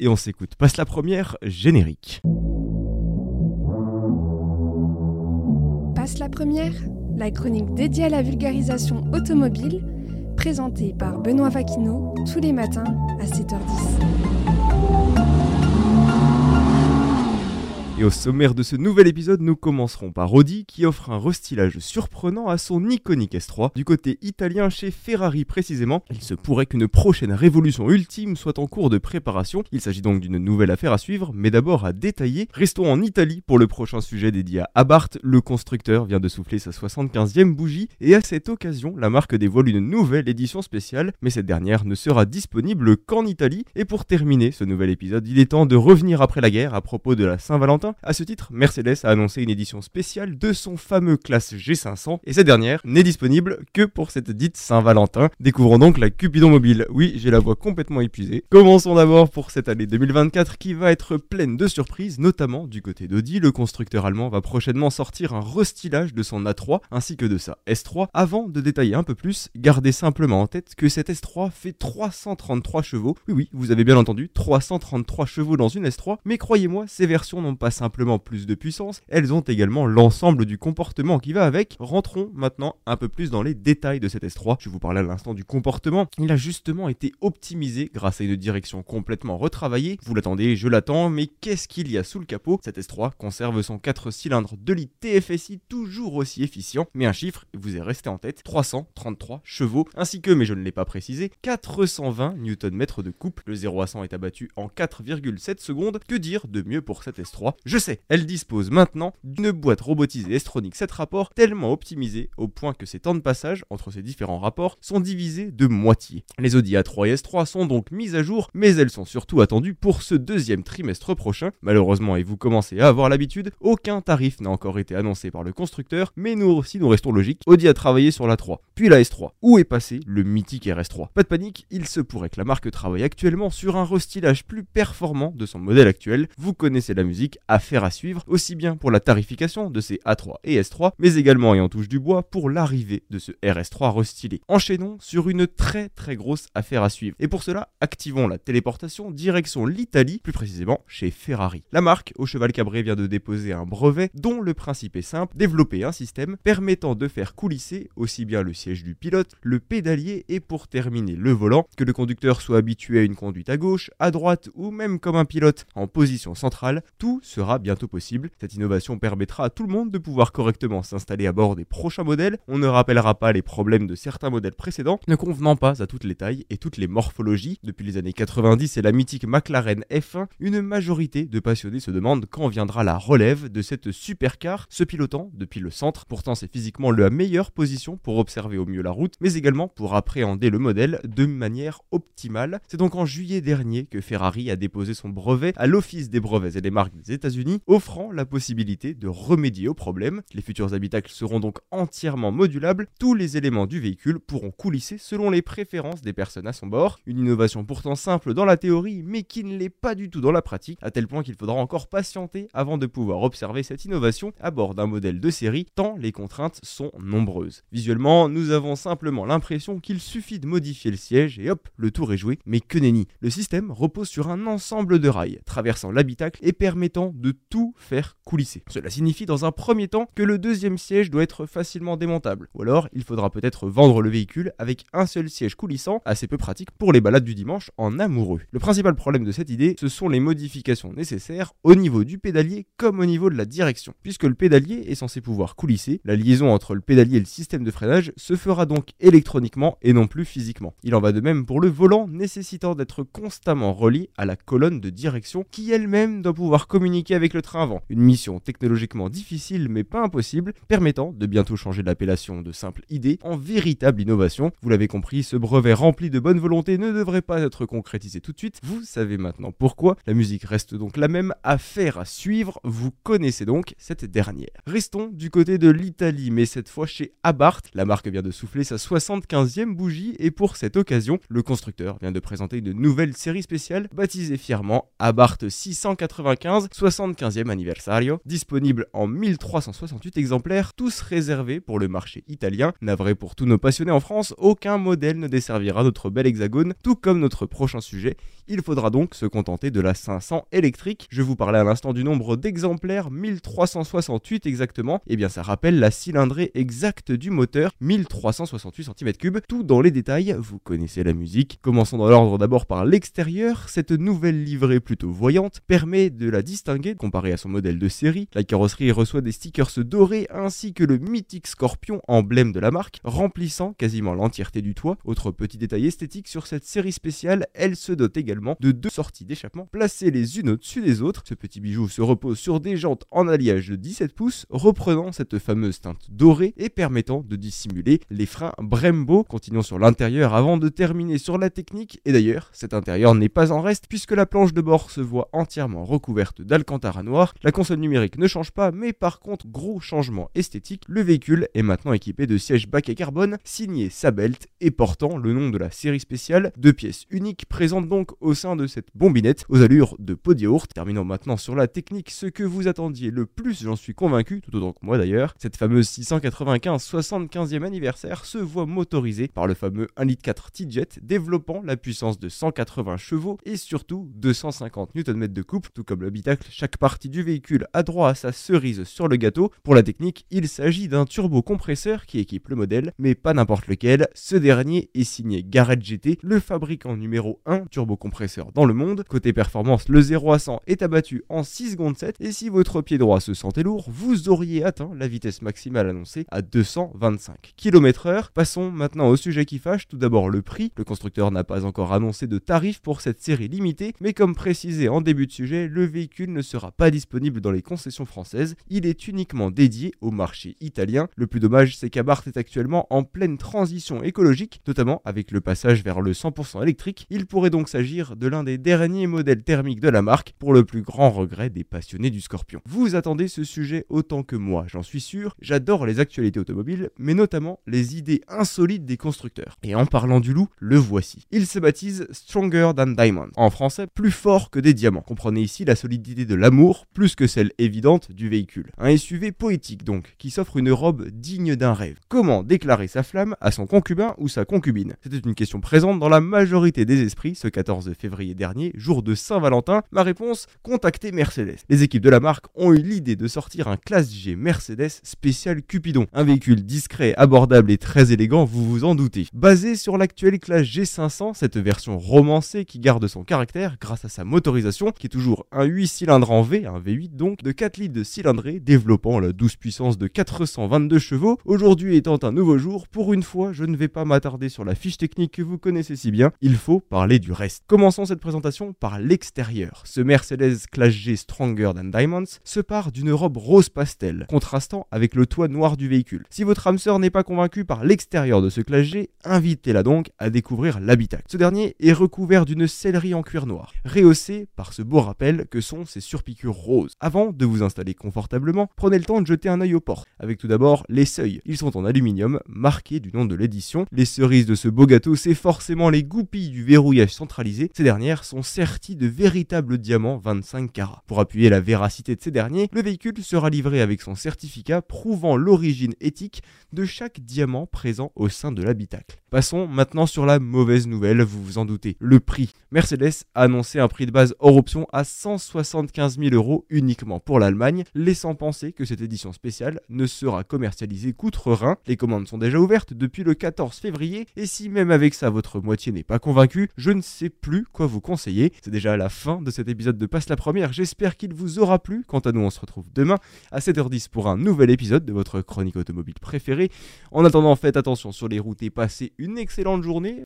et on s'écoute. Passe la première, générique. Passe la première, la chronique dédiée à la vulgarisation automobile, présentée par Benoît Vaquineau tous les matins à 7h10. Et au sommaire de ce nouvel épisode, nous commencerons par Audi qui offre un restylage surprenant à son iconique S3. Du côté italien, chez Ferrari précisément, il se pourrait qu'une prochaine révolution ultime soit en cours de préparation. Il s'agit donc d'une nouvelle affaire à suivre, mais d'abord à détailler. Restons en Italie pour le prochain sujet dédié à Abarth. Le constructeur vient de souffler sa 75e bougie et à cette occasion, la marque dévoile une nouvelle édition spéciale, mais cette dernière ne sera disponible qu'en Italie. Et pour terminer ce nouvel épisode, il est temps de revenir après la guerre à propos de la Saint-Valentin a ce titre, Mercedes a annoncé une édition spéciale de son fameux classe G500 et cette dernière n'est disponible que pour cette dite Saint-Valentin. Découvrons donc la Cupidon mobile. Oui, j'ai la voix complètement épuisée. Commençons d'abord pour cette année 2024 qui va être pleine de surprises, notamment du côté d'Audi. Le constructeur allemand va prochainement sortir un restylage de son A3 ainsi que de sa S3. Avant de détailler un peu plus, gardez simplement en tête que cette S3 fait 333 chevaux. Oui, oui, vous avez bien entendu, 333 chevaux dans une S3, mais croyez-moi, ces versions n'ont pas simplement plus de puissance, elles ont également l'ensemble du comportement qui va avec. Rentrons maintenant un peu plus dans les détails de cet S3. Je vous parlais à l'instant du comportement. Il a justement été optimisé grâce à une direction complètement retravaillée. Vous l'attendez, je l'attends, mais qu'est-ce qu'il y a sous le capot? Cet S3 conserve son 4 cylindres de litre TFSI toujours aussi efficient, mais un chiffre vous est resté en tête 333 chevaux, ainsi que, mais je ne l'ai pas précisé, 420 Nm de couple. Le 0 à 100 est abattu en 4,7 secondes. Que dire de mieux pour cet S3 je sais, elle dispose maintenant d'une boîte robotisée S-Tronic 7 rapports tellement optimisée au point que ses temps de passage entre ces différents rapports sont divisés de moitié. Les Audi A3 et S3 sont donc mises à jour, mais elles sont surtout attendues pour ce deuxième trimestre prochain. Malheureusement, et vous commencez à avoir l'habitude, aucun tarif n'a encore été annoncé par le constructeur, mais nous aussi nous restons logiques. Audi a travaillé sur la 3, puis la S3. Où est passé le mythique RS3 Pas de panique, il se pourrait que la marque travaille actuellement sur un restylage plus performant de son modèle actuel. Vous connaissez la musique, à affaire à suivre, aussi bien pour la tarification de ces A3 et S3, mais également, et en touche du bois, pour l'arrivée de ce RS3 restylé. Enchaînons sur une très très grosse affaire à suivre. Et pour cela, activons la téléportation direction l'Italie, plus précisément chez Ferrari. La marque, au cheval cabré, vient de déposer un brevet dont le principe est simple, développer un système permettant de faire coulisser aussi bien le siège du pilote, le pédalier et pour terminer le volant, que le conducteur soit habitué à une conduite à gauche, à droite ou même comme un pilote en position centrale, tout sera bientôt possible. Cette innovation permettra à tout le monde de pouvoir correctement s'installer à bord des prochains modèles. On ne rappellera pas les problèmes de certains modèles précédents, ne convenant pas à toutes les tailles et toutes les morphologies. Depuis les années 90 et la mythique McLaren F1, une majorité de passionnés se demandent quand viendra la relève de cette supercar, se pilotant depuis le centre. Pourtant, c'est physiquement la meilleure position pour observer au mieux la route, mais également pour appréhender le modèle de manière optimale. C'est donc en juillet dernier que Ferrari a déposé son brevet à l'Office des brevets et des marques des États-Unis offrant la possibilité de remédier au problème. Les futurs habitacles seront donc entièrement modulables, tous les éléments du véhicule pourront coulisser selon les préférences des personnes à son bord. Une innovation pourtant simple dans la théorie, mais qui ne l'est pas du tout dans la pratique, à tel point qu'il faudra encore patienter avant de pouvoir observer cette innovation à bord d'un modèle de série, tant les contraintes sont nombreuses. Visuellement, nous avons simplement l'impression qu'il suffit de modifier le siège et hop, le tour est joué, mais que nenni. Le système repose sur un ensemble de rails traversant l'habitacle et permettant de tout faire coulisser. Cela signifie dans un premier temps que le deuxième siège doit être facilement démontable, ou alors il faudra peut-être vendre le véhicule avec un seul siège coulissant, assez peu pratique pour les balades du dimanche en amoureux. Le principal problème de cette idée, ce sont les modifications nécessaires au niveau du pédalier comme au niveau de la direction. Puisque le pédalier est censé pouvoir coulisser, la liaison entre le pédalier et le système de freinage se fera donc électroniquement et non plus physiquement. Il en va de même pour le volant nécessitant d'être constamment relié à la colonne de direction qui elle-même doit pouvoir communiquer avec le train avant. Une mission technologiquement difficile mais pas impossible, permettant de bientôt changer l'appellation de simple idée en véritable innovation. Vous l'avez compris, ce brevet rempli de bonne volonté ne devrait pas être concrétisé tout de suite. Vous savez maintenant pourquoi. La musique reste donc la même, affaire à suivre, vous connaissez donc cette dernière. Restons du côté de l'Italie, mais cette fois chez Abarth. La marque vient de souffler sa 75e bougie et pour cette occasion, le constructeur vient de présenter une nouvelle série spéciale baptisée fièrement Abarth 695 75e anniversario, disponible en 1368 exemplaires, tous réservés pour le marché italien. Navré pour tous nos passionnés en France, aucun modèle ne desservira notre bel hexagone, tout comme notre prochain sujet. Il faudra donc se contenter de la 500 électrique. Je vous parlais à l'instant du nombre d'exemplaires, 1368 exactement. Et eh bien ça rappelle la cylindrée exacte du moteur, 1368 cm3. Tout dans les détails, vous connaissez la musique. Commençons dans l'ordre d'abord par l'extérieur. Cette nouvelle livrée plutôt voyante permet de la distinguer comparée à son modèle de série. La carrosserie reçoit des stickers dorés ainsi que le mythique Scorpion, emblème de la marque, remplissant quasiment l'entièreté du toit. Autre petit détail esthétique sur cette série spéciale, elle se dote également de deux sorties d'échappement placées les unes au-dessus des autres. Ce petit bijou se repose sur des jantes en alliage de 17 pouces, reprenant cette fameuse teinte dorée et permettant de dissimuler les freins Brembo. Continuons sur l'intérieur avant de terminer sur la technique. Et d'ailleurs, cet intérieur n'est pas en reste puisque la planche de bord se voit entièrement recouverte d'alcantara La console numérique ne change pas, mais par contre, gros changement esthétique, le véhicule est maintenant équipé de sièges baquets carbone signé Sabelt et portant le nom de la série spéciale, deux pièces uniques présentes donc au sein de cette bombinette aux allures de pot Terminons maintenant sur la technique, ce que vous attendiez le plus, j'en suis convaincu, tout autant que moi d'ailleurs. Cette fameuse 695 75e anniversaire se voit motorisée par le fameux 1.4 litre T-Jet, développant la puissance de 180 chevaux et surtout 250 Nm de coupe, tout comme l'habitacle, chaque partie du véhicule a droit à sa cerise sur le gâteau. Pour la technique, il s'agit d'un turbocompresseur qui équipe le modèle, mais pas n'importe lequel. Ce dernier est signé Garrett GT, le fabricant numéro 1 turbocompresseur dans le monde. Côté performance, le 0 à 100 est abattu en 6 secondes 7 et si votre pied droit se sentait lourd, vous auriez atteint la vitesse maximale annoncée à 225 km/h. Passons maintenant au sujet qui fâche, tout d'abord le prix. Le constructeur n'a pas encore annoncé de tarif pour cette série limitée, mais comme précisé en début de sujet, le véhicule ne sera pas disponible dans les concessions françaises, il est uniquement dédié au marché italien. Le plus dommage, c'est qu'Abarth est actuellement en pleine transition écologique, notamment avec le passage vers le 100% électrique. Il pourrait donc s'agir de l'un des derniers modèles thermiques de la marque, pour le plus grand regret des passionnés du Scorpion. Vous attendez ce sujet autant que moi, j'en suis sûr. J'adore les actualités automobiles, mais notamment les idées insolites des constructeurs. Et en parlant du loup, le voici. Il se baptise Stronger Than Diamond. En français, plus fort que des diamants. Comprenez ici la solidité de l'amour, plus que celle évidente du véhicule. Un SUV poétique donc, qui s'offre une robe digne d'un rêve. Comment déclarer sa flamme à son concubin ou sa concubine? C'était une question présente dans la majorité des esprits ce 14 février dernier, jour de Saint-Valentin. Ma réponse Contactez Mercedes. Les équipes de la marque ont eu l'idée de sortir un classe G Mercedes spécial Cupidon. Un véhicule discret, abordable et très élégant, vous vous en doutez. Basé sur l'actuelle classe G500, cette version romancée qui garde son caractère grâce à sa motorisation, qui est toujours un 8 cylindres en V, un V8 donc, de 4 litres de cylindrée, développant la douce puissance de 422 chevaux. Aujourd'hui étant un nouveau jour, pour une fois, je ne vais pas m'attarder sur la fiche technique que vous connaissez si bien, il faut parler du reste. Commençons cette présentation par l'extérieur. Ce Mercedes Classe G Stronger Than Diamonds se part d'une robe rose pastel, contrastant avec le toit noir du véhicule. Si votre âme sœur n'est pas convaincue par l'extérieur de ce Classe G, invitez-la donc à découvrir l'habitacle. Ce dernier est recouvert d'une sellerie en cuir noir, rehaussé par ce beau rappel que sont ses roses. Avant de vous installer confortablement, prenez le temps de jeter un œil aux portes, avec tout d'abord les seuils. Ils sont en aluminium, marqués du nom de l'édition. Les cerises de ce beau gâteau, c'est forcément les goupilles du verrouillage centralisé. Ces dernières sont serties de véritables diamants 25 carats. Pour appuyer la véracité de ces derniers, le véhicule sera livré avec son certificat prouvant l'origine éthique de chaque diamant présent au sein de l'habitacle. Passons maintenant sur la mauvaise nouvelle, vous vous en doutez, le prix. Mercedes a annoncé un prix de base hors option à 175 000 euros uniquement pour l'Allemagne, laissant penser que cette édition spéciale ne sera commercialisée qu'outre-Rhin. Les commandes sont déjà ouvertes depuis le 14 février, et si même avec ça votre moitié n'est pas convaincue, je ne sais plus quoi vous conseiller. C'est déjà la fin de cet épisode de Passe la Première, j'espère qu'il vous aura plu. Quant à nous, on se retrouve demain à 7h10 pour un nouvel épisode de votre chronique automobile préférée. En attendant, faites attention sur les routes et passez une excellente journée.